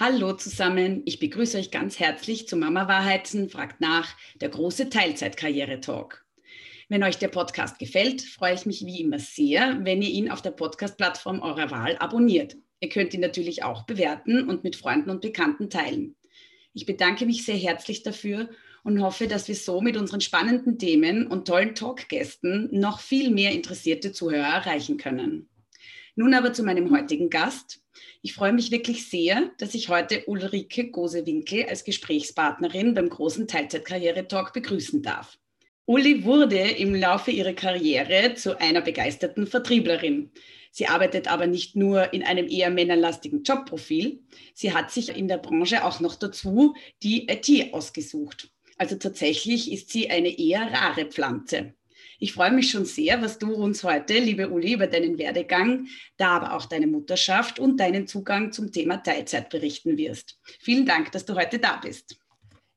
Hallo zusammen, ich begrüße euch ganz herzlich zu Mama Wahrheiten fragt nach, der große Teilzeitkarriere-Talk. Wenn euch der Podcast gefällt, freue ich mich wie immer sehr, wenn ihr ihn auf der Podcast-Plattform eurer Wahl abonniert. Ihr könnt ihn natürlich auch bewerten und mit Freunden und Bekannten teilen. Ich bedanke mich sehr herzlich dafür und hoffe, dass wir so mit unseren spannenden Themen und tollen Talkgästen noch viel mehr interessierte Zuhörer erreichen können. Nun aber zu meinem heutigen Gast. Ich freue mich wirklich sehr, dass ich heute Ulrike Gosewinkel als Gesprächspartnerin beim großen Teilzeitkarriere-Talk begrüßen darf. Uli wurde im Laufe ihrer Karriere zu einer begeisterten Vertrieblerin. Sie arbeitet aber nicht nur in einem eher männerlastigen Jobprofil, sie hat sich in der Branche auch noch dazu die IT ausgesucht. Also tatsächlich ist sie eine eher rare Pflanze. Ich freue mich schon sehr, was du uns heute, liebe Uli, über deinen Werdegang, da aber auch deine Mutterschaft und deinen Zugang zum Thema Teilzeit berichten wirst. Vielen Dank, dass du heute da bist.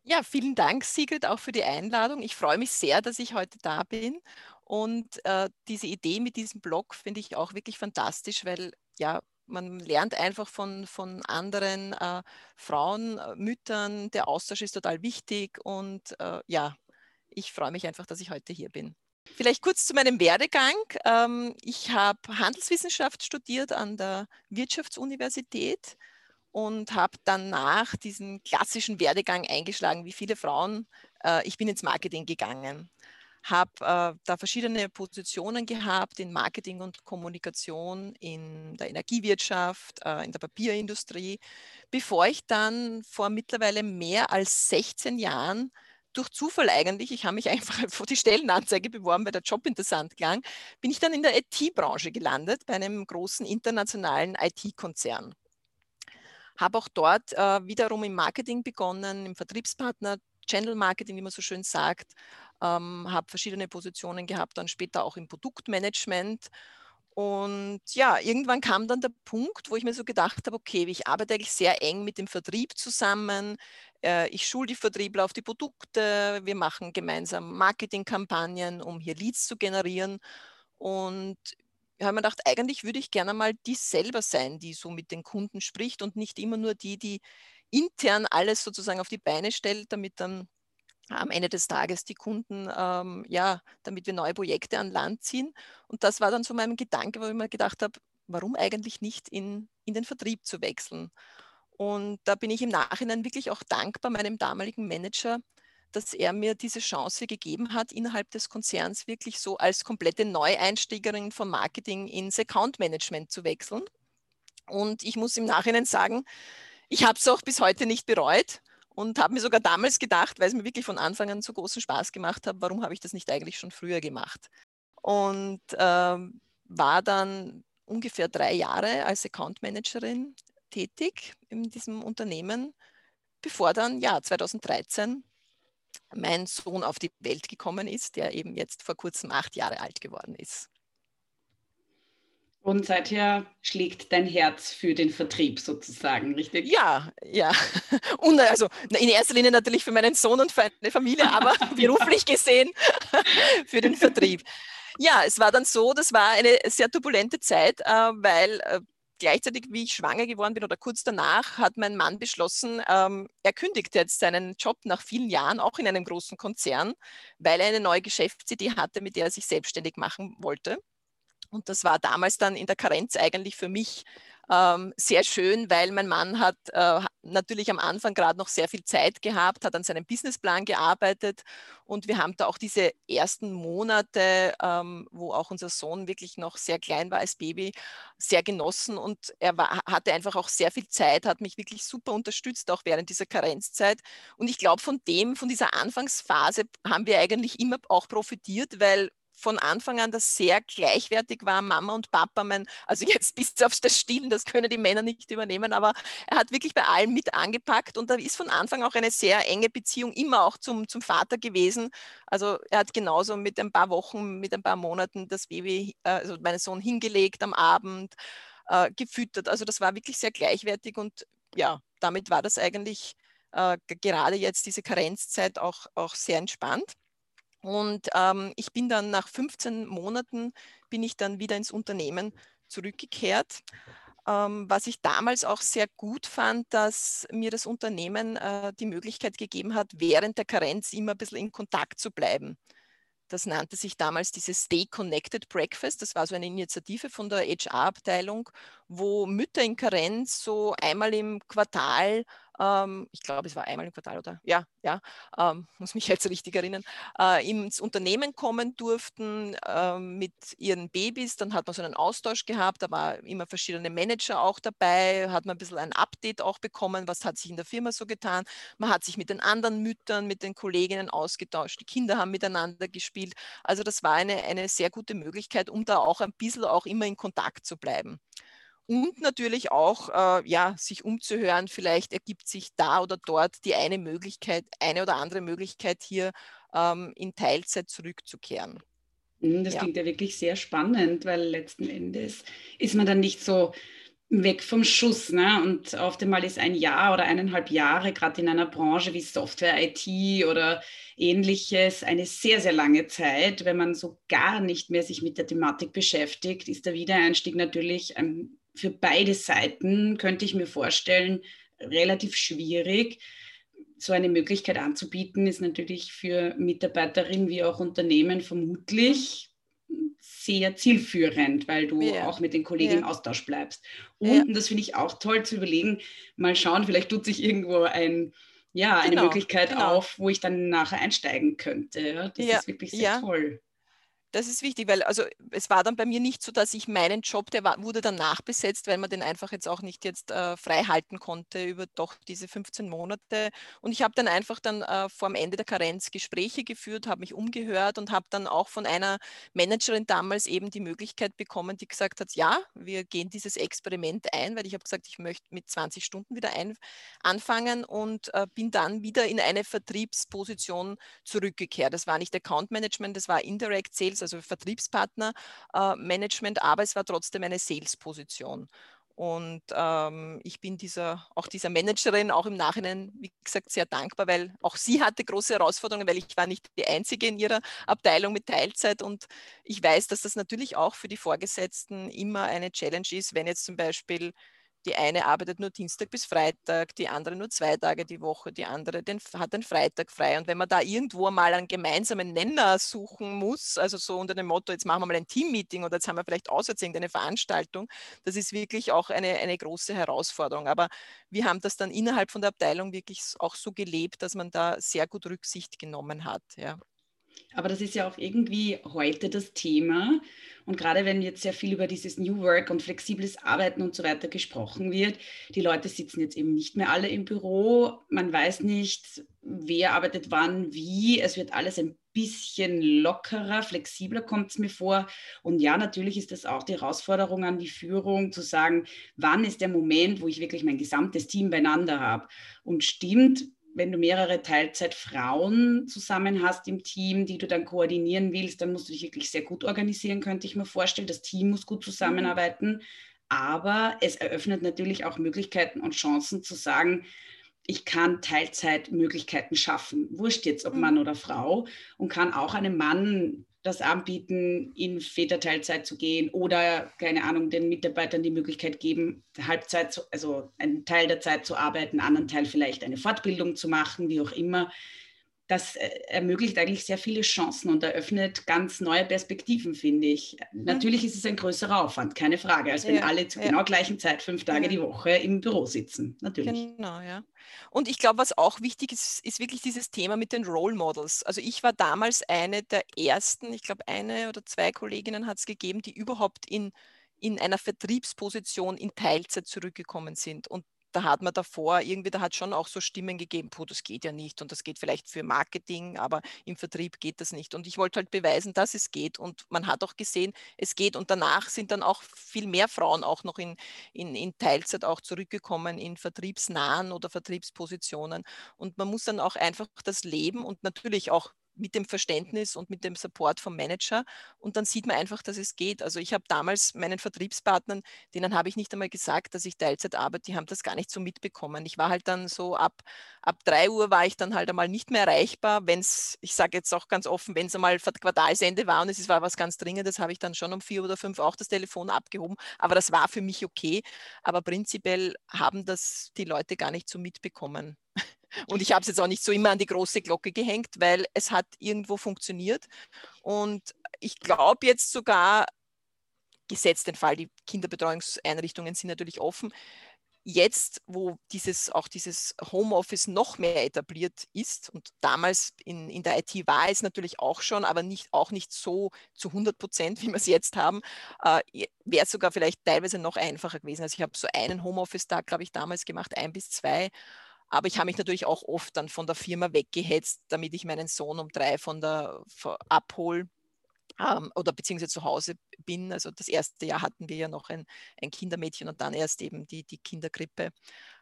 Ja, vielen Dank, Sigrid, auch für die Einladung. Ich freue mich sehr, dass ich heute da bin. Und äh, diese Idee mit diesem Blog finde ich auch wirklich fantastisch, weil ja, man lernt einfach von, von anderen äh, Frauen, äh, Müttern. Der Austausch ist total wichtig und äh, ja, ich freue mich einfach, dass ich heute hier bin. Vielleicht kurz zu meinem Werdegang. Ähm, ich habe Handelswissenschaft studiert an der Wirtschaftsuniversität und habe danach diesen klassischen Werdegang eingeschlagen, wie viele Frauen. Äh, ich bin ins Marketing gegangen, habe äh, da verschiedene Positionen gehabt in Marketing und Kommunikation, in der Energiewirtschaft, äh, in der Papierindustrie, bevor ich dann vor mittlerweile mehr als 16 Jahren durch Zufall eigentlich, ich habe mich einfach vor die Stellenanzeige beworben, weil der Job interessant klang, bin ich dann in der IT-Branche gelandet, bei einem großen internationalen IT-Konzern. Habe auch dort äh, wiederum im Marketing begonnen, im Vertriebspartner, Channel Marketing, wie man so schön sagt, ähm, habe verschiedene Positionen gehabt, dann später auch im Produktmanagement. Und ja, irgendwann kam dann der Punkt, wo ich mir so gedacht habe, okay, ich arbeite eigentlich sehr eng mit dem Vertrieb zusammen. Äh, ich schule die Vertriebler auf die Produkte, wir machen gemeinsam Marketingkampagnen, um hier Leads zu generieren. Und habe mir gedacht, eigentlich würde ich gerne mal die selber sein, die so mit den Kunden spricht und nicht immer nur die, die intern alles sozusagen auf die Beine stellt, damit dann am Ende des Tages die Kunden, ähm, ja, damit wir neue Projekte an Land ziehen. Und das war dann so mein Gedanke, wo ich mir gedacht habe, warum eigentlich nicht in, in den Vertrieb zu wechseln? Und da bin ich im Nachhinein wirklich auch dankbar meinem damaligen Manager, dass er mir diese Chance gegeben hat, innerhalb des Konzerns wirklich so als komplette Neueinsteigerin vom Marketing ins Account Management zu wechseln. Und ich muss im Nachhinein sagen, ich habe es auch bis heute nicht bereut und habe mir sogar damals gedacht, weil es mir wirklich von Anfang an so großen Spaß gemacht hat, warum habe ich das nicht eigentlich schon früher gemacht? Und ähm, war dann ungefähr drei Jahre als Account Managerin tätig in diesem Unternehmen, bevor dann ja 2013 mein Sohn auf die Welt gekommen ist, der eben jetzt vor kurzem acht Jahre alt geworden ist. Und seither schlägt dein Herz für den Vertrieb sozusagen, richtig? Ja, ja. Und also in erster Linie natürlich für meinen Sohn und für eine Familie, aber beruflich gesehen für den Vertrieb. Ja, es war dann so, das war eine sehr turbulente Zeit, äh, weil äh, gleichzeitig, wie ich schwanger geworden bin oder kurz danach, hat mein Mann beschlossen, ähm, er kündigt jetzt seinen Job nach vielen Jahren, auch in einem großen Konzern, weil er eine neue Geschäftsidee hatte, mit der er sich selbstständig machen wollte. Und das war damals dann in der Karenz eigentlich für mich ähm, sehr schön, weil mein Mann hat äh, natürlich am Anfang gerade noch sehr viel Zeit gehabt, hat an seinem Businessplan gearbeitet und wir haben da auch diese ersten Monate, ähm, wo auch unser Sohn wirklich noch sehr klein war als Baby, sehr genossen und er war, hatte einfach auch sehr viel Zeit, hat mich wirklich super unterstützt, auch während dieser Karenzzeit. Und ich glaube, von dem, von dieser Anfangsphase haben wir eigentlich immer auch profitiert, weil von Anfang an das sehr gleichwertig war, Mama und Papa, mein, also jetzt bis auf das Stillen, das können die Männer nicht übernehmen, aber er hat wirklich bei allem mit angepackt und da ist von Anfang auch eine sehr enge Beziehung immer auch zum, zum Vater gewesen. Also er hat genauso mit ein paar Wochen, mit ein paar Monaten das Baby, äh, also meinen Sohn hingelegt am Abend, äh, gefüttert. Also das war wirklich sehr gleichwertig und ja, damit war das eigentlich äh, gerade jetzt diese Karenzzeit auch, auch sehr entspannt. Und ähm, ich bin dann nach 15 Monaten, bin ich dann wieder ins Unternehmen zurückgekehrt. Ähm, was ich damals auch sehr gut fand, dass mir das Unternehmen äh, die Möglichkeit gegeben hat, während der Karenz immer ein bisschen in Kontakt zu bleiben. Das nannte sich damals dieses Stay Connected Breakfast. Das war so eine Initiative von der HR-Abteilung, wo Mütter in Karenz so einmal im Quartal ähm, ich glaube, es war einmal im Quartal oder? Ja, ja, ähm, muss mich jetzt richtig erinnern, äh, ins Unternehmen kommen durften äh, mit ihren Babys. Dann hat man so einen Austausch gehabt, da war immer verschiedene Manager auch dabei, hat man ein bisschen ein Update auch bekommen, was hat sich in der Firma so getan. Man hat sich mit den anderen Müttern, mit den Kolleginnen ausgetauscht, die Kinder haben miteinander gespielt. Also das war eine, eine sehr gute Möglichkeit, um da auch ein bisschen auch immer in Kontakt zu bleiben und natürlich auch äh, ja, sich umzuhören, vielleicht ergibt sich da oder dort die eine Möglichkeit, eine oder andere Möglichkeit hier ähm, in Teilzeit zurückzukehren. Hm, das ja. klingt ja wirklich sehr spannend, weil letzten Endes ist man dann nicht so weg vom Schuss. Ne? Und oft einmal ist ein Jahr oder eineinhalb Jahre, gerade in einer Branche wie Software, IT oder ähnliches, eine sehr, sehr lange Zeit. Wenn man so gar nicht mehr sich mit der Thematik beschäftigt, ist der Wiedereinstieg natürlich ein für beide Seiten, könnte ich mir vorstellen, relativ schwierig. So eine Möglichkeit anzubieten, ist natürlich für Mitarbeiterinnen wie auch Unternehmen vermutlich sehr zielführend, weil du ja. auch mit den Kollegen ja. im Austausch bleibst. Und, ja. das finde ich auch toll zu überlegen, mal schauen, vielleicht tut sich irgendwo ein, ja, eine genau, Möglichkeit genau. auf, wo ich dann nachher einsteigen könnte. Das ist wirklich sehr toll. Das ist wichtig, weil also es war dann bei mir nicht so, dass ich meinen Job, der war, wurde dann nachbesetzt, weil man den einfach jetzt auch nicht jetzt äh, frei halten konnte über doch diese 15 Monate. Und ich habe dann einfach dann äh, vor dem Ende der Karenz Gespräche geführt, habe mich umgehört und habe dann auch von einer Managerin damals eben die Möglichkeit bekommen, die gesagt hat, ja, wir gehen dieses Experiment ein, weil ich habe gesagt, ich möchte mit 20 Stunden wieder ein, anfangen und äh, bin dann wieder in eine Vertriebsposition zurückgekehrt. Das war nicht Account Management, das war Indirect Sales also Vertriebspartnermanagement, äh, aber es war trotzdem eine Sales-Position. Und ähm, ich bin dieser, auch dieser Managerin auch im Nachhinein, wie gesagt, sehr dankbar, weil auch sie hatte große Herausforderungen, weil ich war nicht die Einzige in ihrer Abteilung mit Teilzeit. Und ich weiß, dass das natürlich auch für die Vorgesetzten immer eine Challenge ist, wenn jetzt zum Beispiel die eine arbeitet nur Dienstag bis Freitag, die andere nur zwei Tage die Woche, die andere den, hat den Freitag frei. Und wenn man da irgendwo mal einen gemeinsamen Nenner suchen muss, also so unter dem Motto, jetzt machen wir mal ein Teammeeting oder jetzt haben wir vielleicht auswärts irgendeine Veranstaltung, das ist wirklich auch eine, eine große Herausforderung. Aber wir haben das dann innerhalb von der Abteilung wirklich auch so gelebt, dass man da sehr gut Rücksicht genommen hat. Ja. Aber das ist ja auch irgendwie heute das Thema. Und gerade wenn jetzt sehr viel über dieses New Work und flexibles Arbeiten und so weiter gesprochen wird, die Leute sitzen jetzt eben nicht mehr alle im Büro. Man weiß nicht, wer arbeitet wann, wie. Es wird alles ein bisschen lockerer, flexibler kommt es mir vor. Und ja, natürlich ist das auch die Herausforderung an die Führung, zu sagen, wann ist der Moment, wo ich wirklich mein gesamtes Team beieinander habe. Und stimmt, wenn du mehrere Teilzeitfrauen zusammen hast im Team, die du dann koordinieren willst, dann musst du dich wirklich sehr gut organisieren, könnte ich mir vorstellen. Das Team muss gut zusammenarbeiten. Aber es eröffnet natürlich auch Möglichkeiten und Chancen zu sagen, ich kann Teilzeitmöglichkeiten schaffen, wurscht jetzt ob mhm. Mann oder Frau, und kann auch einem Mann das anbieten, in Väterteilzeit zu gehen oder, keine Ahnung, den Mitarbeitern die Möglichkeit geben, Halbzeit, zu, also einen Teil der Zeit zu arbeiten, einen anderen Teil vielleicht eine Fortbildung zu machen, wie auch immer das äh, ermöglicht eigentlich sehr viele Chancen und eröffnet ganz neue Perspektiven, finde ich. Mhm. Natürlich ist es ein größerer Aufwand, keine Frage, als wenn ja, alle zur ja. genau gleichen Zeit fünf Tage ja. die Woche im Büro sitzen. Natürlich. Genau, ja. Und ich glaube, was auch wichtig ist, ist wirklich dieses Thema mit den Role Models. Also ich war damals eine der ersten, ich glaube eine oder zwei Kolleginnen hat es gegeben, die überhaupt in in einer Vertriebsposition in Teilzeit zurückgekommen sind. Und da hat man davor irgendwie, da hat schon auch so Stimmen gegeben, puh, das geht ja nicht und das geht vielleicht für Marketing, aber im Vertrieb geht das nicht. Und ich wollte halt beweisen, dass es geht und man hat auch gesehen, es geht und danach sind dann auch viel mehr Frauen auch noch in, in, in Teilzeit auch zurückgekommen in vertriebsnahen oder Vertriebspositionen und man muss dann auch einfach das Leben und natürlich auch mit dem Verständnis und mit dem Support vom Manager. Und dann sieht man einfach, dass es geht. Also ich habe damals meinen Vertriebspartnern, denen habe ich nicht einmal gesagt, dass ich Teilzeit arbeite, die haben das gar nicht so mitbekommen. Ich war halt dann so ab, ab 3 Uhr war ich dann halt einmal nicht mehr erreichbar. Wenn es, ich sage jetzt auch ganz offen, wenn es einmal Quartalsende war und es war was ganz Dringendes, habe ich dann schon um vier oder fünf auch das Telefon abgehoben. Aber das war für mich okay. Aber prinzipiell haben das die Leute gar nicht so mitbekommen. Und ich habe es jetzt auch nicht so immer an die große Glocke gehängt, weil es hat irgendwo funktioniert. Und ich glaube jetzt sogar, gesetzt den Fall, die Kinderbetreuungseinrichtungen sind natürlich offen, jetzt, wo dieses, auch dieses Homeoffice noch mehr etabliert ist und damals in, in der IT war es natürlich auch schon, aber nicht, auch nicht so zu 100 Prozent, wie wir es jetzt haben, äh, wäre es sogar vielleicht teilweise noch einfacher gewesen. Also ich habe so einen Homeoffice-Tag, glaube ich, damals gemacht, ein bis zwei aber ich habe mich natürlich auch oft dann von der Firma weggehetzt, damit ich meinen Sohn um drei von der abhole ähm, oder beziehungsweise zu Hause bin. Also das erste Jahr hatten wir ja noch ein, ein Kindermädchen und dann erst eben die, die Kinderkrippe.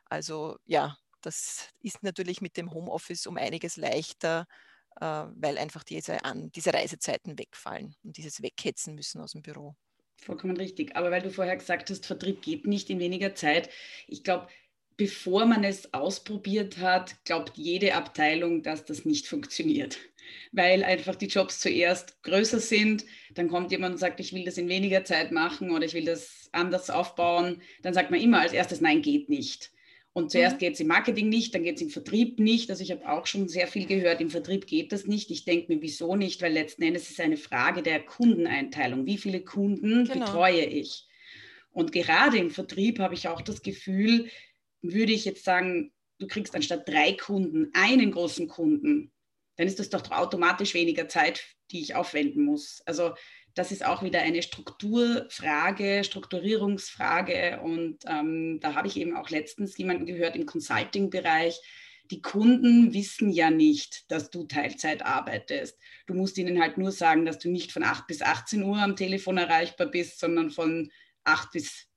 Also ja, das ist natürlich mit dem Homeoffice um einiges leichter, äh, weil einfach diese, an, diese Reisezeiten wegfallen und dieses Weghetzen müssen aus dem Büro. Vollkommen richtig. Aber weil du vorher gesagt hast, Vertrieb geht nicht in weniger Zeit. Ich glaube, bevor man es ausprobiert hat, glaubt jede Abteilung, dass das nicht funktioniert. Weil einfach die Jobs zuerst größer sind, dann kommt jemand und sagt, ich will das in weniger Zeit machen oder ich will das anders aufbauen. Dann sagt man immer als erstes, nein, geht nicht. Und zuerst mhm. geht es im Marketing nicht, dann geht es im Vertrieb nicht. Also ich habe auch schon sehr viel gehört, im Vertrieb geht das nicht. Ich denke mir, wieso nicht? Weil letzten Endes ist es eine Frage der Kundeneinteilung. Wie viele Kunden genau. betreue ich? Und gerade im Vertrieb habe ich auch das Gefühl, würde ich jetzt sagen, du kriegst anstatt drei Kunden einen großen Kunden, dann ist das doch automatisch weniger Zeit, die ich aufwenden muss. Also das ist auch wieder eine Strukturfrage, Strukturierungsfrage. Und ähm, da habe ich eben auch letztens jemanden gehört im Consulting-Bereich. Die Kunden wissen ja nicht, dass du Teilzeit arbeitest. Du musst ihnen halt nur sagen, dass du nicht von 8 bis 18 Uhr am Telefon erreichbar bist, sondern von 8 bis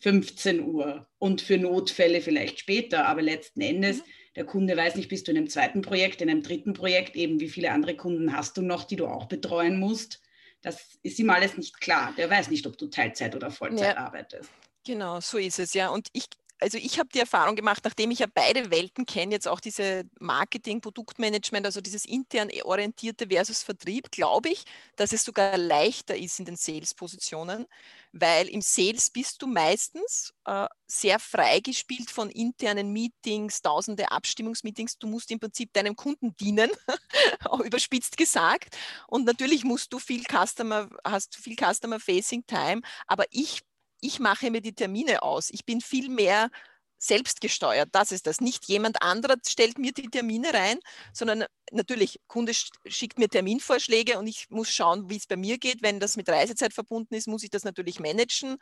15 Uhr und für Notfälle vielleicht später. Aber letzten Endes, mhm. der Kunde weiß nicht, bist du in einem zweiten Projekt, in einem dritten Projekt, eben wie viele andere Kunden hast du noch, die du auch betreuen musst. Das ist ihm alles nicht klar. Der weiß nicht, ob du Teilzeit oder Vollzeit ja. arbeitest. Genau, so ist es ja. Und ich, also ich habe die Erfahrung gemacht, nachdem ich ja beide Welten kenne, jetzt auch diese Marketing, Produktmanagement, also dieses intern orientierte versus Vertrieb, glaube ich, dass es sogar leichter ist in den Sales-Positionen, weil im Sales bist du meistens äh, sehr freigespielt von internen Meetings, tausende Abstimmungsmeetings. Du musst im Prinzip deinem Kunden dienen, überspitzt gesagt. Und natürlich musst du viel Customer, hast viel Customer-Facing Time, aber ich ich mache mir die Termine aus. Ich bin viel mehr selbstgesteuert. Das ist das. Nicht jemand anderer stellt mir die Termine rein, sondern natürlich, Kunde schickt mir Terminvorschläge und ich muss schauen, wie es bei mir geht. Wenn das mit Reisezeit verbunden ist, muss ich das natürlich managen.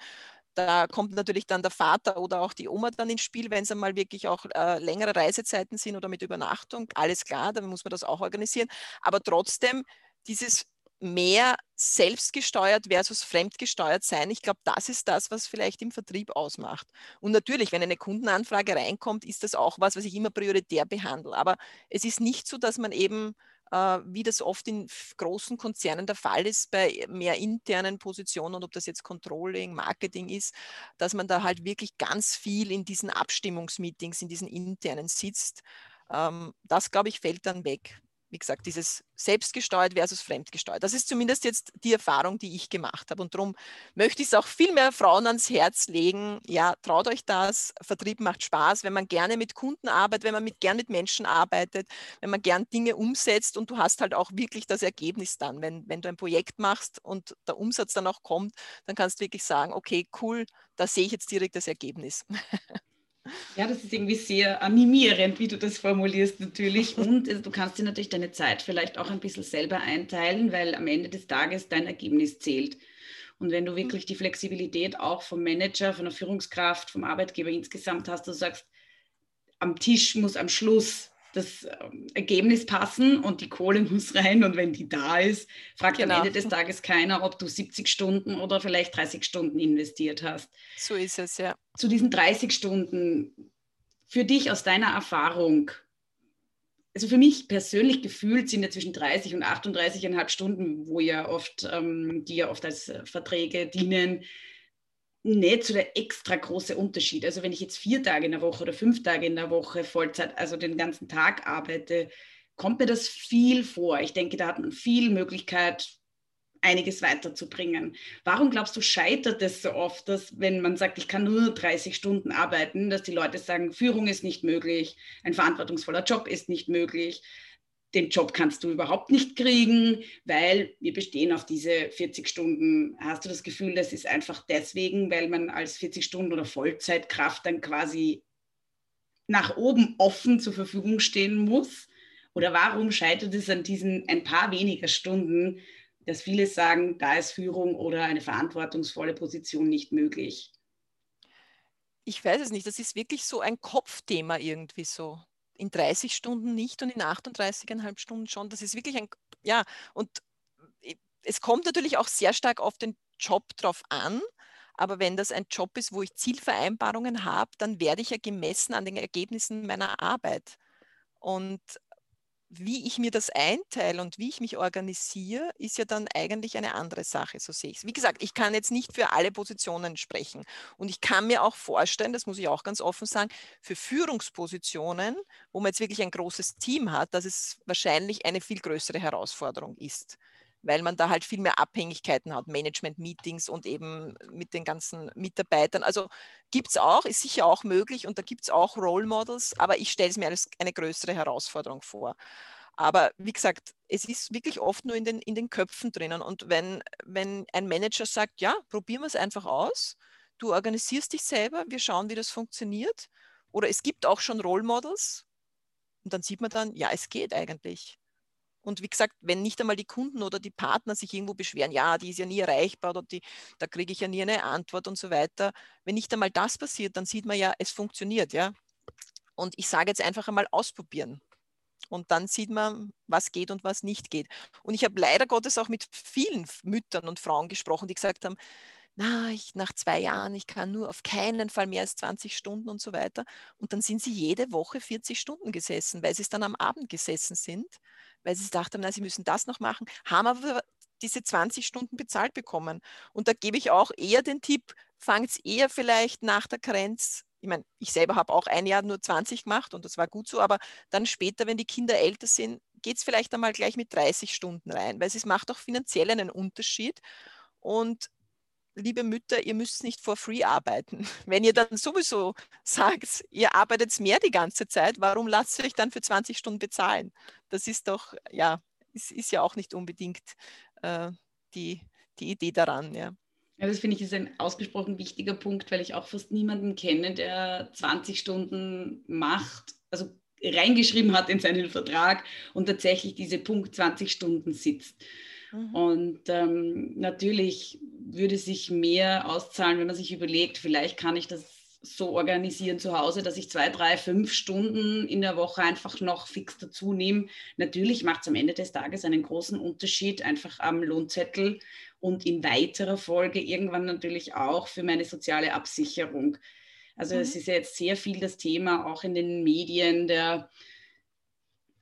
Da kommt natürlich dann der Vater oder auch die Oma dann ins Spiel, wenn es einmal wirklich auch äh, längere Reisezeiten sind oder mit Übernachtung. Alles klar, dann muss man das auch organisieren. Aber trotzdem, dieses mehr selbstgesteuert versus fremdgesteuert sein. Ich glaube, das ist das, was vielleicht im Vertrieb ausmacht. Und natürlich, wenn eine Kundenanfrage reinkommt, ist das auch was, was ich immer prioritär behandle. Aber es ist nicht so, dass man eben, äh, wie das oft in großen Konzernen der Fall ist, bei mehr internen Positionen, ob das jetzt Controlling, Marketing ist, dass man da halt wirklich ganz viel in diesen Abstimmungsmeetings, in diesen internen sitzt. Ähm, das, glaube ich, fällt dann weg wie gesagt, dieses selbstgesteuert versus fremdgesteuert. Das ist zumindest jetzt die Erfahrung, die ich gemacht habe. Und darum möchte ich es auch viel mehr Frauen ans Herz legen. Ja, traut euch das. Vertrieb macht Spaß, wenn man gerne mit Kunden arbeitet, wenn man mit, gern mit Menschen arbeitet, wenn man gern Dinge umsetzt und du hast halt auch wirklich das Ergebnis dann. Wenn, wenn du ein Projekt machst und der Umsatz dann auch kommt, dann kannst du wirklich sagen, okay, cool, da sehe ich jetzt direkt das Ergebnis. Ja, das ist irgendwie sehr animierend, wie du das formulierst natürlich. Und also, du kannst dir natürlich deine Zeit vielleicht auch ein bisschen selber einteilen, weil am Ende des Tages dein Ergebnis zählt. Und wenn du wirklich die Flexibilität auch vom Manager, von der Führungskraft, vom Arbeitgeber insgesamt hast, du sagst, am Tisch muss am Schluss das ähm, Ergebnis passen und die Kohle muss rein und wenn die da ist, fragt genau. am Ende des Tages keiner, ob du 70 Stunden oder vielleicht 30 Stunden investiert hast. So ist es, ja. Zu diesen 30 Stunden, für dich aus deiner Erfahrung, also für mich persönlich gefühlt sind ja zwischen 30 und 38,5 Stunden, wo ja oft, ähm, die ja oft als äh, Verträge dienen, nicht so der extra große Unterschied. Also wenn ich jetzt vier Tage in der Woche oder fünf Tage in der Woche Vollzeit, also den ganzen Tag arbeite, kommt mir das viel vor. Ich denke, da hat man viel Möglichkeit, einiges weiterzubringen. Warum glaubst du, scheitert es so oft, dass wenn man sagt, ich kann nur 30 Stunden arbeiten, dass die Leute sagen, Führung ist nicht möglich, ein verantwortungsvoller Job ist nicht möglich, den Job kannst du überhaupt nicht kriegen, weil wir bestehen auf diese 40 Stunden. Hast du das Gefühl, das ist einfach deswegen, weil man als 40 Stunden oder Vollzeitkraft dann quasi nach oben offen zur Verfügung stehen muss? Oder warum scheitert es an diesen ein paar weniger Stunden, dass viele sagen, da ist Führung oder eine verantwortungsvolle Position nicht möglich. Ich weiß es nicht. Das ist wirklich so ein Kopfthema irgendwie so. In 30 Stunden nicht und in 38,5 Stunden schon. Das ist wirklich ein, ja, und es kommt natürlich auch sehr stark auf den Job drauf an. Aber wenn das ein Job ist, wo ich Zielvereinbarungen habe, dann werde ich ja gemessen an den Ergebnissen meiner Arbeit. Und wie ich mir das einteile und wie ich mich organisiere, ist ja dann eigentlich eine andere Sache, so sehe ich es. Wie gesagt, ich kann jetzt nicht für alle Positionen sprechen. Und ich kann mir auch vorstellen, das muss ich auch ganz offen sagen, für Führungspositionen, wo man jetzt wirklich ein großes Team hat, dass es wahrscheinlich eine viel größere Herausforderung ist weil man da halt viel mehr Abhängigkeiten hat, Management-Meetings und eben mit den ganzen Mitarbeitern. Also gibt es auch, ist sicher auch möglich und da gibt es auch Role Models, aber ich stelle es mir als eine größere Herausforderung vor. Aber wie gesagt, es ist wirklich oft nur in den, in den Köpfen drinnen. Und wenn, wenn ein Manager sagt, ja, probieren wir es einfach aus, du organisierst dich selber, wir schauen, wie das funktioniert. Oder es gibt auch schon Role Models. Und dann sieht man dann, ja, es geht eigentlich. Und wie gesagt, wenn nicht einmal die Kunden oder die Partner sich irgendwo beschweren, ja, die ist ja nie erreichbar oder die, da kriege ich ja nie eine Antwort und so weiter. Wenn nicht einmal das passiert, dann sieht man ja, es funktioniert, ja. Und ich sage jetzt einfach einmal ausprobieren. Und dann sieht man, was geht und was nicht geht. Und ich habe leider Gottes auch mit vielen Müttern und Frauen gesprochen, die gesagt haben, na, ich, nach zwei Jahren, ich kann nur auf keinen Fall mehr als 20 Stunden und so weiter. Und dann sind sie jede Woche 40 Stunden gesessen, weil sie es dann am Abend gesessen sind weil sie dachten, na, sie müssen das noch machen, haben aber diese 20 Stunden bezahlt bekommen. Und da gebe ich auch eher den Tipp, fangt eher vielleicht nach der Karenz ich meine, ich selber habe auch ein Jahr nur 20 gemacht und das war gut so, aber dann später, wenn die Kinder älter sind, geht es vielleicht einmal gleich mit 30 Stunden rein, weil es macht auch finanziell einen Unterschied. Und liebe Mütter, ihr müsst nicht for free arbeiten. Wenn ihr dann sowieso sagt, ihr arbeitet mehr die ganze Zeit, warum lasst ihr euch dann für 20 Stunden bezahlen? Das ist doch, ja, ist, ist ja auch nicht unbedingt äh, die, die Idee daran, ja. Ja, das finde ich ist ein ausgesprochen wichtiger Punkt, weil ich auch fast niemanden kenne, der 20 Stunden macht, also reingeschrieben hat in seinen Vertrag und tatsächlich diese Punkt 20 Stunden sitzt. Mhm. Und ähm, natürlich würde sich mehr auszahlen, wenn man sich überlegt, vielleicht kann ich das so organisieren zu Hause, dass ich zwei, drei, fünf Stunden in der Woche einfach noch fix dazu nehme. Natürlich macht es am Ende des Tages einen großen Unterschied, einfach am Lohnzettel und in weiterer Folge irgendwann natürlich auch für meine soziale Absicherung. Also es mhm. ist ja jetzt sehr viel das Thema auch in den Medien der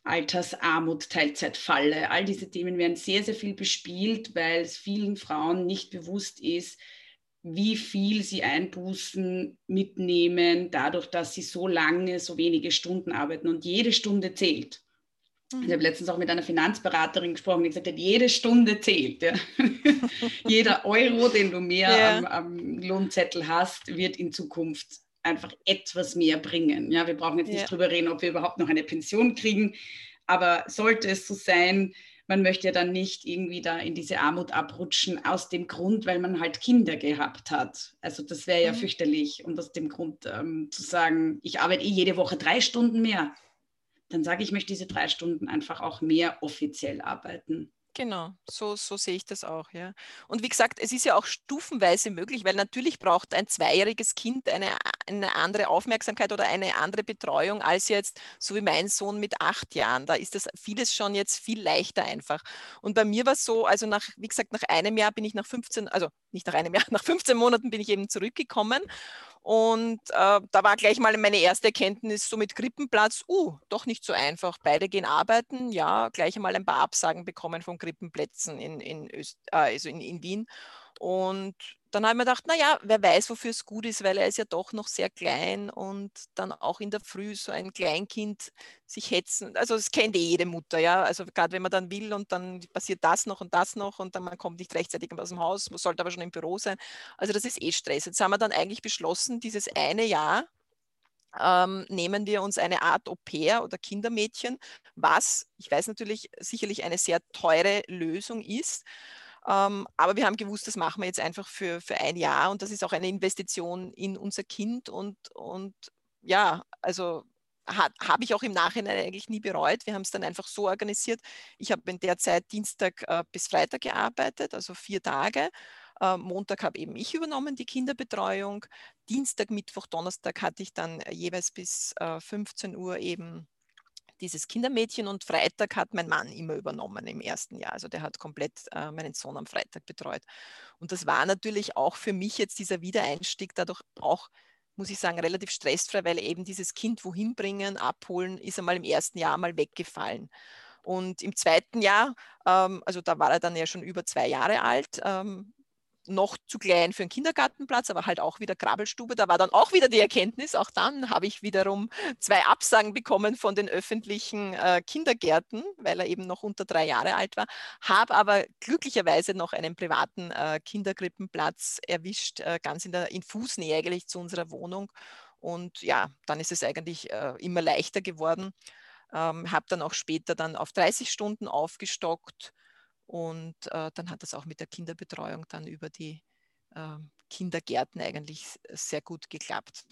Altersarmut, Teilzeitfalle. All diese Themen werden sehr, sehr viel bespielt, weil es vielen Frauen nicht bewusst ist, wie viel sie Einbußen mitnehmen, dadurch, dass sie so lange, so wenige Stunden arbeiten und jede Stunde zählt. Ich habe mhm. letztens auch mit einer Finanzberaterin gesprochen, die gesagt hat, jede Stunde zählt. Ja. Jeder Euro, den du mehr ja. am, am, Lohnzettel hast, wird in Zukunft einfach etwas mehr bringen. Ja, wir brauchen jetzt nicht ja. drüber reden, ob wir überhaupt noch eine Pension kriegen, aber sollte es so sein, man möchte ja dann nicht irgendwie da in diese Armut abrutschen, aus dem Grund, weil man halt Kinder gehabt hat. Also das wäre ja mhm. fürchterlich. Und aus dem Grund ähm, zu sagen, ich arbeite eh jede Woche drei Stunden mehr, dann sage ich, ich möchte diese drei Stunden einfach auch mehr offiziell arbeiten. Genau, so, so sehe ich das auch, ja. Und wie gesagt, es ist ja auch stufenweise möglich, weil natürlich braucht ein zweijähriges Kind eine, eine andere Aufmerksamkeit oder eine andere Betreuung als jetzt, so wie mein Sohn mit acht Jahren. Da ist das vieles schon jetzt viel leichter einfach. Und bei mir war es so, also nach, wie gesagt, nach einem Jahr bin ich nach 15, also nicht nach einem Jahr, nach 15 Monaten bin ich eben zurückgekommen Und äh, da war gleich mal meine erste Erkenntnis, so mit Krippenplatz, uh, doch nicht so einfach. Beide gehen arbeiten, ja, gleich einmal ein paar Absagen bekommen von Krippenplätzen in, in, Öst, äh, also in, in Wien. Und dann habe ich mir gedacht, naja, wer weiß, wofür es gut ist, weil er ist ja doch noch sehr klein und dann auch in der Früh so ein Kleinkind sich hetzen. Also das kennt eh jede Mutter, ja. Also gerade wenn man dann will und dann passiert das noch und das noch und dann man kommt nicht rechtzeitig aus dem Haus, man sollte aber schon im Büro sein. Also das ist eh Stress. Jetzt haben wir dann eigentlich beschlossen, dieses eine Jahr ähm, nehmen wir uns eine Art Au-pair oder Kindermädchen, was, ich weiß natürlich, sicherlich eine sehr teure Lösung ist. Ähm, aber wir haben gewusst, das machen wir jetzt einfach für, für ein Jahr und das ist auch eine Investition in unser Kind und, und ja, also habe ich auch im Nachhinein eigentlich nie bereut. Wir haben es dann einfach so organisiert. Ich habe in der Zeit Dienstag äh, bis Freitag gearbeitet, also vier Tage. Äh, Montag habe eben ich übernommen, die Kinderbetreuung. Dienstag, Mittwoch, Donnerstag hatte ich dann jeweils bis äh, 15 Uhr eben dieses Kindermädchen und Freitag hat mein Mann immer übernommen im ersten Jahr. Also der hat komplett äh, meinen Sohn am Freitag betreut. Und das war natürlich auch für mich jetzt dieser Wiedereinstieg dadurch auch, muss ich sagen, relativ stressfrei, weil eben dieses Kind wohin bringen, abholen, ist einmal im ersten Jahr mal weggefallen. Und im zweiten Jahr, ähm, also da war er dann ja schon über zwei Jahre alt, ähm, noch zu klein für einen Kindergartenplatz, aber halt auch wieder Krabbelstube. Da war dann auch wieder die Erkenntnis, auch dann habe ich wiederum zwei Absagen bekommen von den öffentlichen äh, Kindergärten, weil er eben noch unter drei Jahre alt war, habe aber glücklicherweise noch einen privaten äh, Kinderkrippenplatz erwischt, äh, ganz in der in Fußnähe eigentlich zu unserer Wohnung. Und ja, dann ist es eigentlich äh, immer leichter geworden. Ähm, habe dann auch später dann auf 30 Stunden aufgestockt und äh, dann hat das auch mit der Kinderbetreuung dann über die äh, Kindergärten eigentlich sehr gut geklappt.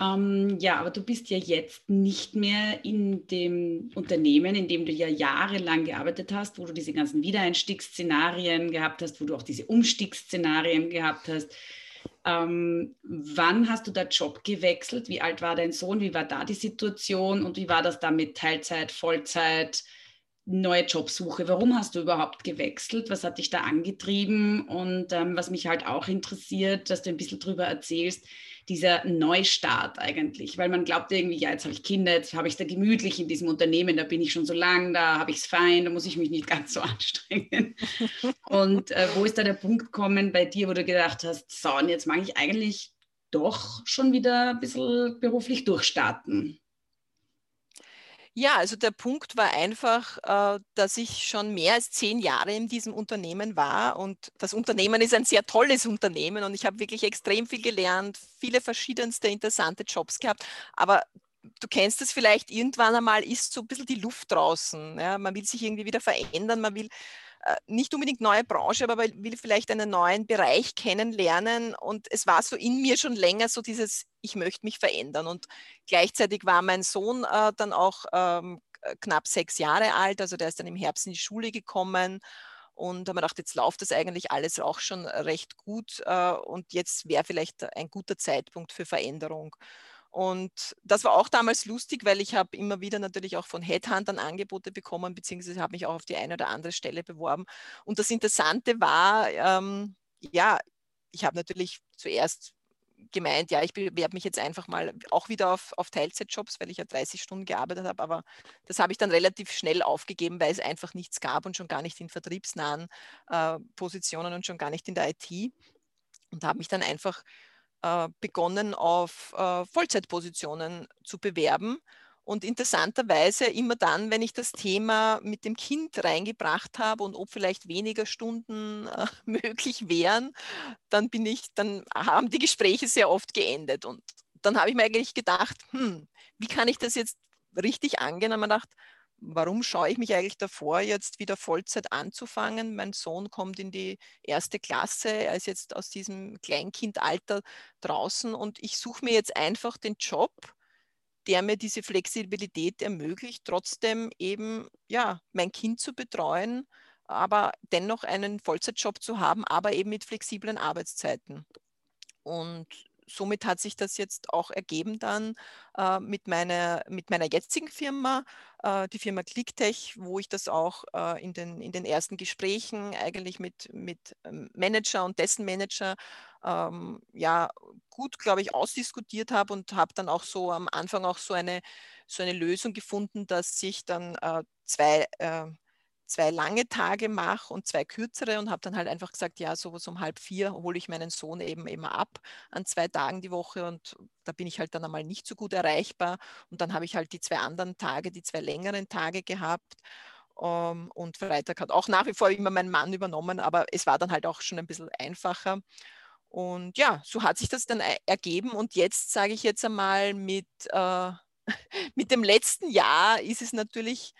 Ähm, ja, aber du bist ja jetzt nicht mehr in dem Unternehmen, in dem du ja jahrelang gearbeitet hast, wo du diese ganzen Wiedereinstiegsszenarien gehabt hast, wo du auch diese Umstiegsszenarien gehabt hast. Ähm, wann hast du da Job gewechselt? Wie alt war dein Sohn? Wie war da die Situation? Und wie war das da mit Teilzeit, Vollzeit? Neue Jobsuche. Warum hast du überhaupt gewechselt? Was hat dich da angetrieben? Und ähm, was mich halt auch interessiert, dass du ein bisschen drüber erzählst, dieser Neustart eigentlich, weil man glaubt irgendwie, ja, jetzt habe ich Kinder, jetzt habe ich es da gemütlich in diesem Unternehmen, da bin ich schon so lang, da habe ich es fein, da muss ich mich nicht ganz so anstrengen. und äh, wo ist da der Punkt gekommen bei dir, wo du gedacht hast, so, und jetzt mag ich eigentlich doch schon wieder ein bisschen beruflich durchstarten? Ja, also der Punkt war einfach, äh, dass ich schon mehr als zehn Jahre in diesem Unternehmen war und das Unternehmen ist ein sehr tolles Unternehmen und ich habe wirklich extrem viel gelernt, viele verschiedenste interessante Jobs gehabt, aber du kennst es vielleicht, irgendwann einmal ist so ein bisschen die Luft draußen. Ja? Man will sich irgendwie wieder verändern, man will nicht unbedingt neue Branche, aber will vielleicht einen neuen Bereich kennenlernen. Und es war so in mir schon länger so dieses, ich möchte mich verändern. Und gleichzeitig war mein Sohn äh, dann auch ähm, knapp sechs Jahre alt, also der ist dann im Herbst in die Schule gekommen und haben wir gedacht, jetzt läuft das eigentlich alles auch schon recht gut äh, und jetzt wäre vielleicht ein guter Zeitpunkt für Veränderung. Und das war auch damals lustig, weil ich habe immer wieder natürlich auch von Headhuntern Angebote bekommen, beziehungsweise habe mich auch auf die eine oder andere Stelle beworben. Und das Interessante war, ähm, ja, ich habe natürlich zuerst gemeint, ja, ich bewerbe mich jetzt einfach mal auch wieder auf, auf Teilzeitjobs, weil ich ja 30 Stunden gearbeitet habe, aber das habe ich dann relativ schnell aufgegeben, weil es einfach nichts gab und schon gar nicht in vertriebsnahen äh, Positionen und schon gar nicht in der IT und habe mich dann einfach begonnen, auf äh, Vollzeitpositionen zu bewerben. Und interessanterweise immer dann, wenn ich das Thema mit dem Kind reingebracht habe und ob vielleicht weniger Stunden äh, möglich wären, dann bin ich, dann haben die Gespräche sehr oft geendet. Und dann habe ich mir eigentlich gedacht, hm, wie kann ich das jetzt richtig angehen? Und man gedacht, warum schaue ich mich eigentlich davor, jetzt wieder Vollzeit anzufangen? Mein Sohn kommt in die erste Klasse, er ist jetzt aus diesem Kleinkindalter draußen und ich suche mir jetzt einfach den Job, der mir diese Flexibilität ermöglicht, trotzdem eben ja, mein Kind zu betreuen, aber dennoch einen Vollzeitjob zu haben, aber eben mit flexiblen Arbeitszeiten. Und somit hat sich das jetzt auch ergeben dann äh, mit, meiner, mit meiner jetzigen Firma, äh, die Firma Clicktech, wo ich das auch äh, in, den, in den ersten Gesprächen eigentlich mit, mit ähm, Manager und dessen Manager ähm, ja gut, glaube ich, ausdiskutiert habe und habe dann auch so am Anfang auch so eine, so eine Lösung gefunden, dass sich dann äh, zwei äh, zwei lange Tage mache und zwei kürzere und habe dann halt einfach gesagt, ja, sowas um halb vier hole ich meinen Sohn eben immer ab an zwei Tagen die Woche und da bin ich halt dann einmal nicht so gut erreichbar und dann habe ich halt die zwei anderen Tage, die zwei längeren Tage gehabt um, ähm, und Freitag hat auch nach wie vor immer mein Mann übernommen, aber es war dann halt auch schon ein bisschen einfacher. Und ja, so hat sich das dann ergeben und jetzt sage ich jetzt einmal mit, äh, mit dem letzten Jahr ist es natürlich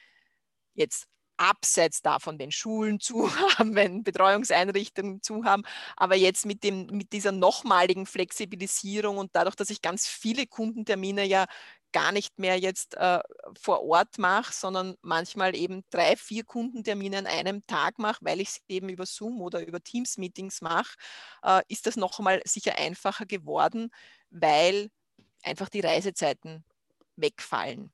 jetzt abseits davon, wenn Schulen zu haben, wenn Betreuungseinrichtungen zu haben. Aber jetzt mit, dem, mit dieser nochmaligen Flexibilisierung und dadurch, dass ich ganz viele Kundentermine ja gar nicht mehr jetzt äh, vor Ort mache, sondern manchmal eben drei, vier Kundentermine an einem Tag mache, weil ich es eben über Zoom oder über Teams-Meetings mache, äh, ist das noch einmal sicher einfacher geworden, weil einfach die Reisezeiten wegfallen.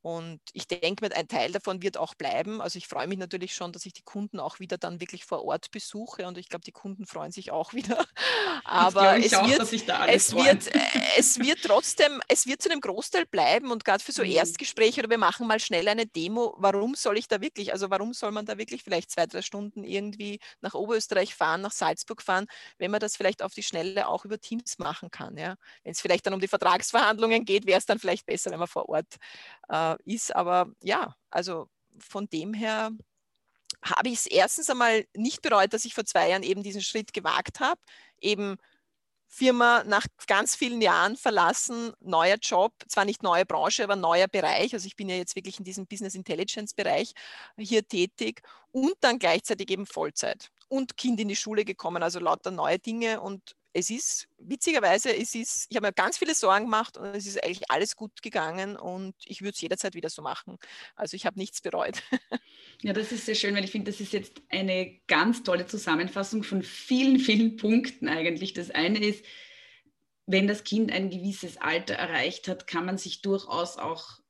Und ich denke mir, ein Teil davon wird auch bleiben. Also ich freue mich natürlich schon, dass ich die Kunden auch wieder dann wirklich vor Ort besuche und ich glaube, die Kunden freuen sich auch wieder. Aber es, auch, wird, es, wird, äh, es wird trotzdem, es wird zu einem Großteil bleiben und gerade für so mhm. Erstgespräche oder wir machen mal schnell eine Demo, warum soll ich da wirklich, also warum soll man da wirklich vielleicht zwei, drei Stunden irgendwie nach Oberösterreich fahren, nach Salzburg fahren, wenn man das vielleicht auf die Schnelle auch über Teams machen kann. Ja? Wenn es vielleicht dann um die Vertragsverhandlungen geht, wäre es dann vielleicht besser, wenn man vor Ort äh, ist. Aber ja, also von dem her habe ich es erstens einmal nicht bereut, dass ich vor zwei Jahren eben diesen Schritt gewagt habe, eben Firma nach ganz vielen Jahren verlassen, neuer Job, zwar nicht neue Branche, aber neuer Bereich. Also ich bin ja jetzt wirklich in diesem Business Intelligence Bereich hier tätig und dann gleichzeitig eben Vollzeit und Kind in die Schule gekommen, also lauter neue Dinge und es ist witzigerweise, es ist, ich habe mir ganz viele Sorgen gemacht und es ist eigentlich alles gut gegangen und ich würde es jederzeit wieder so machen. Also ich habe nichts bereut. Ja, das ist sehr schön, weil ich finde, das ist jetzt eine ganz tolle Zusammenfassung von vielen, vielen Punkten eigentlich. Das eine ist, wenn das Kind ein gewisses Alter erreicht hat, kann man sich durchaus auch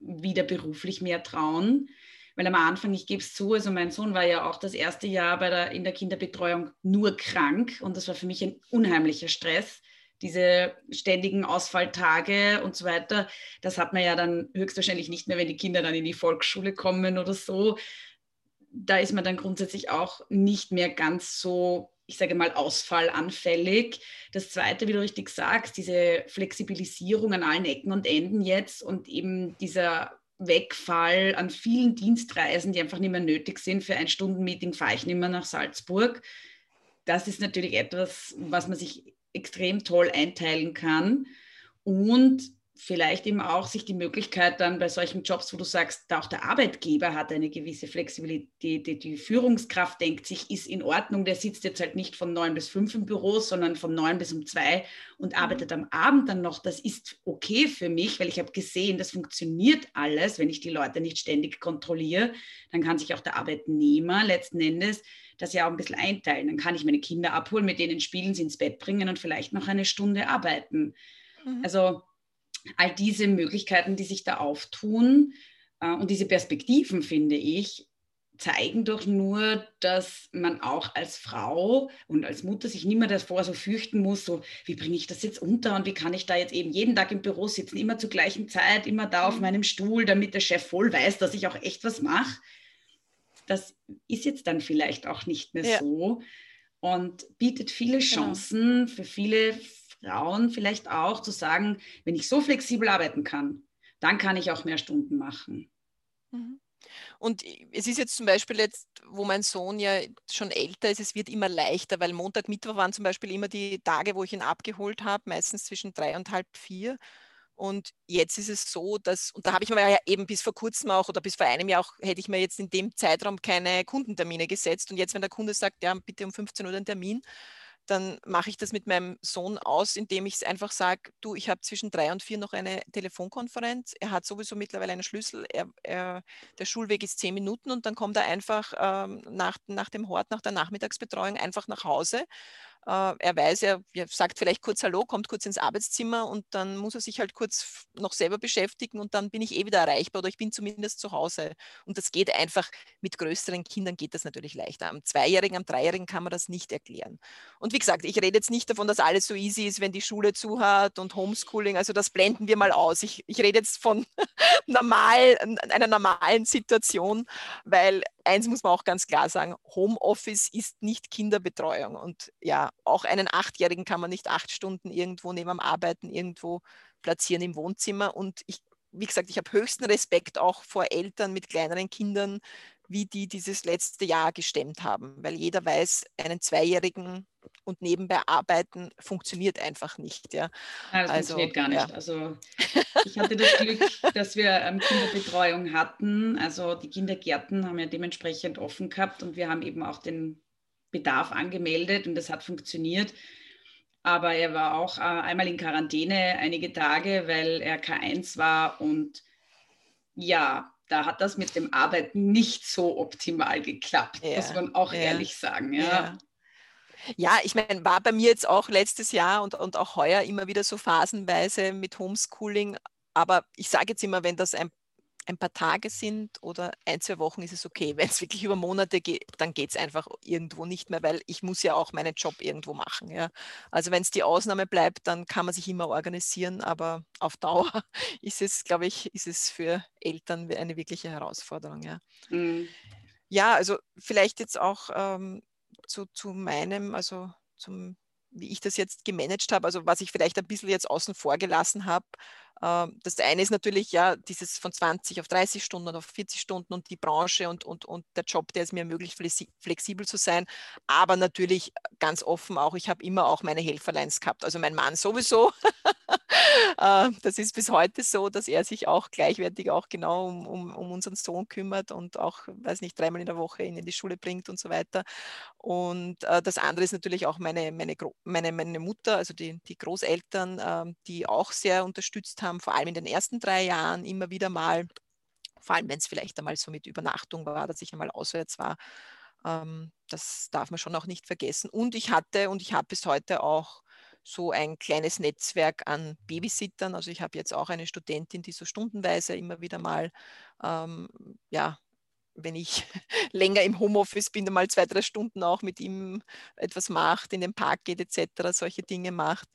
wieder beruflich mehr trauen. Weil am Anfang, ich gebe es zu, also mein Sohn war ja auch das erste Jahr bei der, in der Kinderbetreuung nur krank und das war für mich ein unheimlicher Stress. Diese ständigen Ausfalltage und so weiter, das hat man ja dann höchstwahrscheinlich nicht mehr, wenn die Kinder dann in die Volksschule kommen oder so. Da ist man dann grundsätzlich auch nicht mehr ganz so ich sage mal, ausfallanfällig. Das Zweite, wie du richtig sagst, diese Flexibilisierung an allen Ecken und Enden jetzt und eben dieser Wegfall an vielen Dienstreisen, die einfach nicht mehr nötig sind. Für ein Stunden-Meeting fahre ich nicht mehr nach Salzburg. Das ist natürlich etwas, was man sich extrem toll einteilen kann. Und vielleicht eben auch sich die Möglichkeit dann bei solchen Jobs, wo du sagst, da auch der Arbeitgeber hat eine gewisse Flexibilität, die, die Führungskraft denkt sich, ist in Ordnung, der sitzt jetzt halt nicht von neun bis fünf im Büro, sondern von neun bis um zwei und mhm. arbeitet am Abend dann noch. Das ist okay für mich, weil ich habe gesehen, das funktioniert alles, wenn ich die Leute nicht ständig kontrolliere. Dann kann sich auch der Arbeitnehmer letzten Endes das ja auch ein bisschen einteilen. Dann kann ich meine Kinder abholen, mit denen spielen, sie ins Bett bringen und vielleicht noch eine Stunde arbeiten. Mhm. Also all diese Möglichkeiten, die sich da auftun äh, und diese Perspektiven, finde ich, zeigen doch nur, dass man auch als Frau und als Mutter sich nicht mehr davor so fürchten muss, so wie bringe ich das jetzt unter und wie kann ich da jetzt eben jeden Tag im Büro sitzen, immer zur gleichen Zeit, immer da auf mhm. meinem Stuhl, damit der Chef voll weiß, dass ich auch echt was mache. Das ist jetzt dann vielleicht auch nicht mehr ja. so und bietet viele genau. Chancen genau. für viele Frauen vielleicht auch zu sagen, wenn ich so flexibel arbeiten kann, dann kann ich auch mehr Stunden machen. Mhm. Und es ist jetzt zum Beispiel jetzt, wo mein Sohn ja schon älter ist, es wird immer leichter, weil Montag, Mittwoch waren zum Beispiel immer die Tage, wo ich ihn abgeholt habe, meistens zwischen drei und halb vier. Und jetzt ist es so, dass, und da habe ich mir ja eben bis vor kurzem auch oder bis vor einem Jahr auch, hätte ich mir jetzt in dem Zeitraum keine Kundentermine gesetzt. Und jetzt, wenn der Kunde sagt, ja, bitte um 15 Uhr den Termin, dann mache ich das mit meinem Sohn aus, indem ich es einfach sage, du, ich habe zwischen drei und vier noch eine Telefonkonferenz. Er hat sowieso mittlerweile einen Schlüssel. Er, er, der Schulweg ist zehn Minuten und dann kommt er einfach ähm, nach, nach dem Hort, nach der Nachmittagsbetreuung einfach nach Hause. Äh, er weiß, er, er sagt vielleicht kurz Hallo, kommt kurz ins Arbeitszimmer und dann muss er sich halt kurz noch selber beschäftigen und dann bin ich eh wieder erreichbar oder ich bin zumindest zu Hause. Und das geht einfach, mit größeren Kindern geht das natürlich leichter. Am Zweijährigen, am Dreijährigen kann man das nicht erklären. Und wie gesagt, ich rede jetzt nicht davon, dass alles so easy ist, wenn die Schule zu hat und Homeschooling, also das blenden wir mal aus. Ich, ich rede jetzt von normal, einer normalen Situation, weil eins muss man auch ganz klar sagen, Homeoffice ist nicht Kinderbetreuung. Und ja, auch einen Achtjährigen kann man nicht acht Stunden irgendwo neben dem Arbeiten irgendwo platzieren im Wohnzimmer. Und ich, wie gesagt, ich habe höchsten Respekt auch vor Eltern mit kleineren Kindern, wie die dieses letzte Jahr gestemmt haben, weil jeder weiß, einen Zweijährigen und nebenbei arbeiten funktioniert einfach nicht. Ja. Nein, das also, funktioniert gar nicht. Ja. Also ich hatte das Glück, dass wir ähm, Kinderbetreuung hatten. Also die Kindergärten haben ja dementsprechend offen gehabt und wir haben eben auch den Bedarf angemeldet und das hat funktioniert. Aber er war auch äh, einmal in Quarantäne einige Tage, weil er K1 war und ja, da hat das mit dem Arbeiten nicht so optimal geklappt, ja, muss man auch ja, ehrlich sagen. Ja. ja. Ja, ich meine, war bei mir jetzt auch letztes Jahr und, und auch heuer immer wieder so phasenweise mit Homeschooling. Aber ich sage jetzt immer, wenn das ein ein paar Tage sind oder ein, zwei Wochen ist es okay. Wenn es wirklich über Monate geht, dann geht es einfach irgendwo nicht mehr, weil ich muss ja auch meinen Job irgendwo machen. Ja. Also wenn es die Ausnahme bleibt, dann kann man sich immer organisieren, aber auf Dauer ist es, glaube ich, ist es für Eltern eine wirkliche Herausforderung. Ja, mhm. ja also vielleicht jetzt auch ähm, zu, zu meinem, also zum wie ich das jetzt gemanagt habe, also was ich vielleicht ein bisschen jetzt außen vor gelassen habe, ähm, das eine ist natürlich ja dieses von 20 auf 30 Stunden oder auf 40 Stunden und die Branche und, und, und der Job, der es mir ermöglicht, flexibel zu sein. Aber natürlich ganz offen auch, ich habe immer auch meine Helferleins gehabt. Also mein Mann sowieso. Äh, das ist bis heute so, dass er sich auch gleichwertig auch genau um, um, um unseren Sohn kümmert und auch, weiß nicht, dreimal in der Woche ihn in die Schule bringt und so weiter. Und äh, das andere ist natürlich auch meine, meine, meine, meine Mutter, also die, die Großeltern, äh, die auch sehr unterstützt haben, vor allem in den ersten drei Jahren immer wieder mal, vor allem wenn es vielleicht einmal so mit Übernachtung war, dass ich einmal auswärts war. Ähm, das darf man schon auch nicht vergessen. Und ich hatte und ich habe bis heute auch so ein kleines Netzwerk an Babysittern. Also ich habe jetzt auch eine Studentin, die so stundenweise immer wieder mal ähm, ja, wenn ich länger im Homeoffice bin, mal zwei, drei Stunden auch mit ihm etwas macht, in den Park geht etc., solche Dinge macht.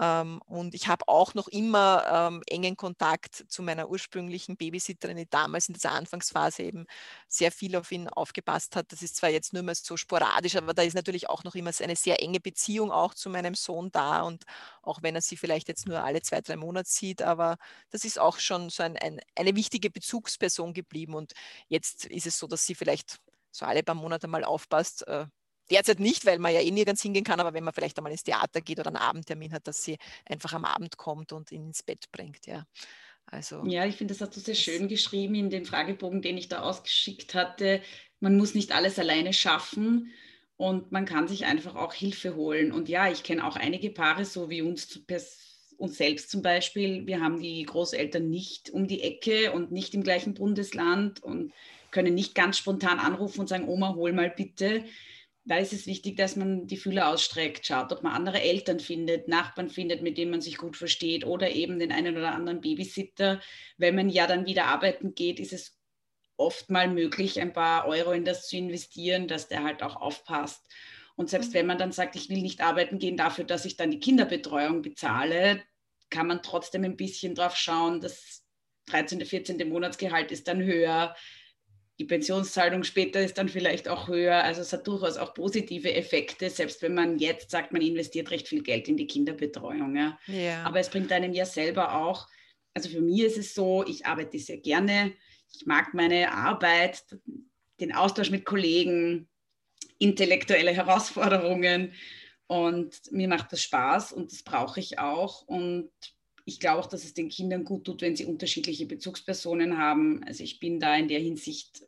Ähm, und ich habe auch noch immer ähm, engen Kontakt zu meiner ursprünglichen Babysitterin, die damals in dieser Anfangsphase eben sehr viel auf ihn aufgepasst hat. Das ist zwar jetzt nur mehr so sporadisch, aber da ist natürlich auch noch immer eine sehr enge Beziehung auch zu meinem Sohn da. Und auch wenn er sie vielleicht jetzt nur alle zwei, drei Monate sieht, aber das ist auch schon so ein, ein, eine wichtige Bezugsperson geblieben. Und jetzt ist es so, dass sie vielleicht so alle paar Monate mal aufpasst. Äh, derzeit nicht, weil man ja eh nirgends hingehen kann, aber wenn man vielleicht einmal ins Theater geht oder einen Abendtermin hat, dass sie einfach am Abend kommt und ihn ins Bett bringt. Ja. Also, ja, ich finde, das hast du sehr schön geschrieben in dem Fragebogen, den ich da ausgeschickt hatte. Man muss nicht alles alleine schaffen und man kann sich einfach auch Hilfe holen. Und ja, ich kenne auch einige Paare, so wie uns, uns selbst zum Beispiel. Wir haben die Großeltern nicht um die Ecke und nicht im gleichen Bundesland und können nicht ganz spontan anrufen und sagen, Oma, hol mal bitte. Da ist es wichtig, dass man die Fühler ausstreckt, schaut, ob man andere Eltern findet, Nachbarn findet, mit denen man sich gut versteht oder eben den einen oder anderen Babysitter. Wenn man ja dann wieder arbeiten geht, ist es oft mal möglich, ein paar Euro in das zu investieren, dass der halt auch aufpasst. Und selbst mhm. wenn man dann sagt, ich will nicht arbeiten gehen dafür, dass ich dann die Kinderbetreuung bezahle, kann man trotzdem ein bisschen drauf schauen, das 13., 14. Monatsgehalt ist dann höher die Pensionszahlung später ist dann vielleicht auch höher. Also es hat durchaus auch positive Effekte, selbst wenn man jetzt sagt, man investiert recht viel Geld in die Kinderbetreuung. Ja. ja. Aber es bringt einem ja selber auch, also für mich ist es so, ich arbeite sehr gerne, ich mag meine Arbeit, den Austausch mit Kollegen, intellektuelle Herausforderungen und mir macht das Spaß und das brauche ich auch und ich glaube auch, dass es den Kindern gut tut, wenn sie unterschiedliche Bezugspersonen haben. Also ich bin da in der Hinsicht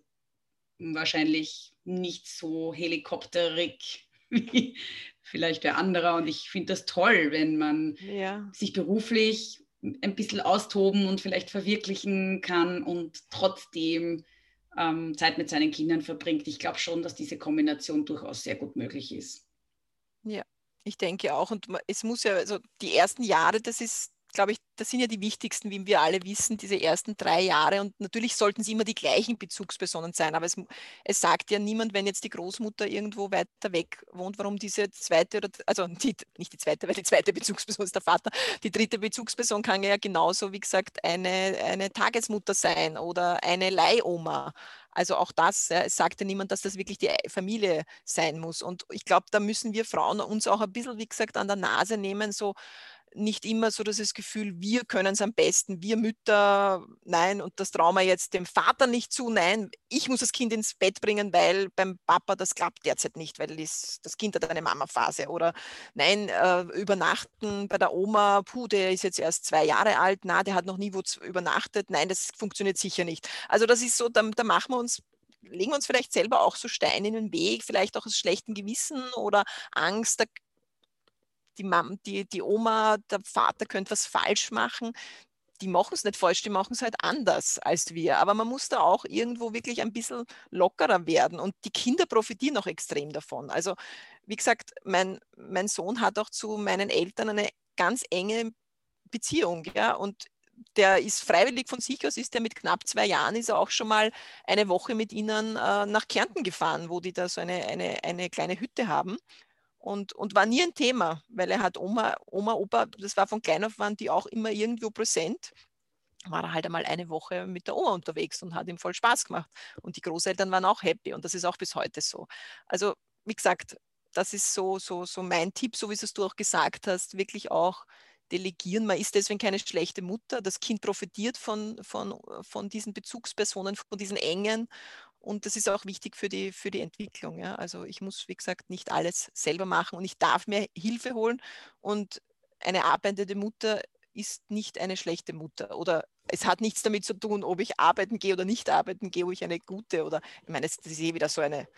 wahrscheinlich nicht so helikopterig wie vielleicht der andere. Und ich finde das toll, wenn man ja. sich beruflich ein bisschen austoben und vielleicht verwirklichen kann und trotzdem ähm, Zeit mit seinen Kindern verbringt. Ich glaube schon, dass diese Kombination durchaus sehr gut möglich ist. Ja, Ich denke auch. Und es muss ja, also die ersten Jahre, das ist glaube ich, das sind ja die wichtigsten, wie wir alle wissen, diese ersten drei Jahre. Und natürlich sollten sie immer die gleichen Bezugspersonen sein. Aber es, es sagt ja niemand, wenn jetzt die Großmutter irgendwo weiter weg wohnt, warum diese zweite oder, also die, nicht die zweite, weil die zweite Bezugsperson ist der Vater. Die dritte Bezugsperson kann ja genauso, wie gesagt, eine, eine Tagesmutter sein oder eine Leihoma. Also auch das, ja, es sagt ja niemand, dass das wirklich die Familie sein muss. Und ich glaube, da müssen wir Frauen uns auch ein bisschen, wie gesagt, an der Nase nehmen, so nicht immer so das Gefühl, wir können es am besten, wir Mütter, nein, und das trauen wir jetzt dem Vater nicht zu, nein, ich muss das Kind ins Bett bringen, weil beim Papa das klappt derzeit nicht, weil das, Kind hat eine Mama-Phase. Oder nein, äh, übernachten bei der Oma, puh, der ist jetzt erst zwei Jahre alt, na, der hat noch nie wo übernachtet, nein, das funktioniert sicher nicht. Also das ist so, da, da machen wir uns legen uns vielleicht selber auch so Steine in den Weg, vielleicht auch aus schlechtem Gewissen oder Angst, da die, Mama, die, die Oma, der Vater könnte was falsch machen. Die machen es nicht falsch, die machen es halt anders als wir. Aber man muss da auch irgendwo wirklich ein bisschen lockerer werden. Und die Kinder profitieren auch extrem davon. Also, wie gesagt, mein, mein Sohn hat auch zu meinen Eltern eine ganz enge Beziehung. Ja? Und der ist freiwillig von sich aus, ist der mit knapp zwei Jahren, ist er auch schon mal eine Woche mit ihnen äh, nach Kärnten gefahren, wo die da so eine, eine, eine kleine Hütte haben und, und war nie ein Thema, weil er hat Oma, Oma, Opa, das war von klein auf waren die auch immer irgendwo präsent. War er halt einmal eine Woche mit der Oma unterwegs und hat ihm voll Spaß gemacht. Und die Großeltern waren auch happy und das ist auch bis heute so. Also, wie gesagt, das ist so, so, so mein Tipp, so wie es du auch gesagt hast, wirklich auch delegieren. Man ist deswegen keine schlechte Mutter. Das Kind profitiert von, von, von diesen Bezugspersonen, von diesen engen und das ist auch wichtig für die, für die Entwicklung. Ja? Also ich muss, wie gesagt, nicht alles selber machen und ich darf mir Hilfe holen. Und eine arbeitende Mutter ist nicht eine schlechte Mutter oder es hat nichts damit zu tun, ob ich arbeiten gehe oder nicht arbeiten gehe, ob ich eine gute oder, ich meine, das ist eh wieder so eine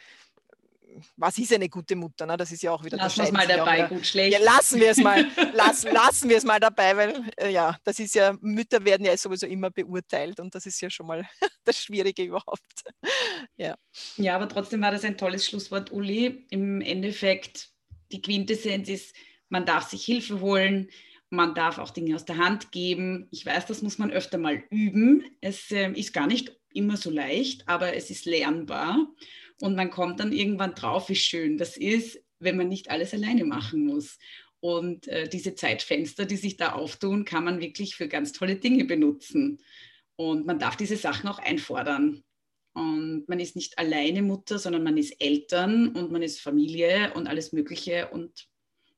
was ist eine gute Mutter? Ne? Das ist ja auch wieder. Lassen wir es mal dabei, gut, schlecht. Ja, lassen wir es mal, lass, lassen wir es mal dabei, weil äh, ja, das ist ja, Mütter werden ja sowieso immer beurteilt und das ist ja schon mal das Schwierige überhaupt. ja. ja, aber trotzdem war das ein tolles Schlusswort, Uli. Im Endeffekt, die Quintessenz ist, man darf sich Hilfe holen, man darf auch Dinge aus der Hand geben. Ich weiß, das muss man öfter mal üben. Es äh, ist gar nicht immer so leicht, aber es ist lernbar. Und man kommt dann irgendwann drauf, wie schön das ist, wenn man nicht alles alleine machen muss. Und äh, diese Zeitfenster, die sich da auftun, kann man wirklich für ganz tolle Dinge benutzen. Und man darf diese Sachen auch einfordern. Und man ist nicht alleine Mutter, sondern man ist Eltern und man ist Familie und alles Mögliche. Und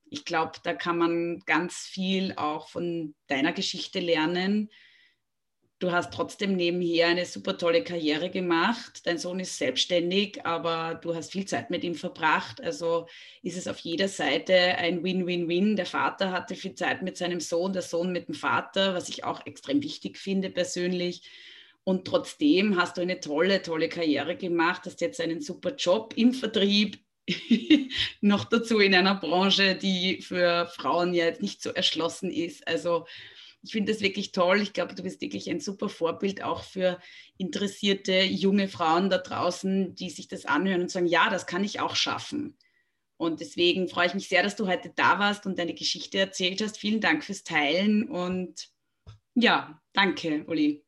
ich glaube, da kann man ganz viel auch von deiner Geschichte lernen, du hast trotzdem nebenher eine super tolle Karriere gemacht. Dein Sohn ist selbstständig, aber du hast viel Zeit mit ihm verbracht. Also ist es auf jeder Seite ein Win-Win-Win. Der Vater hatte viel Zeit mit seinem Sohn, der Sohn mit dem Vater, was ich auch extrem wichtig finde persönlich. Und trotzdem hast du eine tolle, tolle Karriere gemacht, hast jetzt einen super Job im Vertrieb, noch dazu in einer Branche, die für Frauen ja jetzt nicht so erschlossen ist. Also ich finde das wirklich toll. Ich glaube, du bist wirklich ein super Vorbild auch für interessierte junge Frauen da draußen, die sich das anhören und sagen, ja, das kann ich auch schaffen. Und deswegen freue ich mich sehr, dass du heute da warst und deine Geschichte erzählt hast. Vielen Dank fürs Teilen und ja, danke, Uli.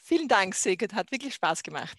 Vielen Dank, Sigrid. Hat wirklich Spaß gemacht.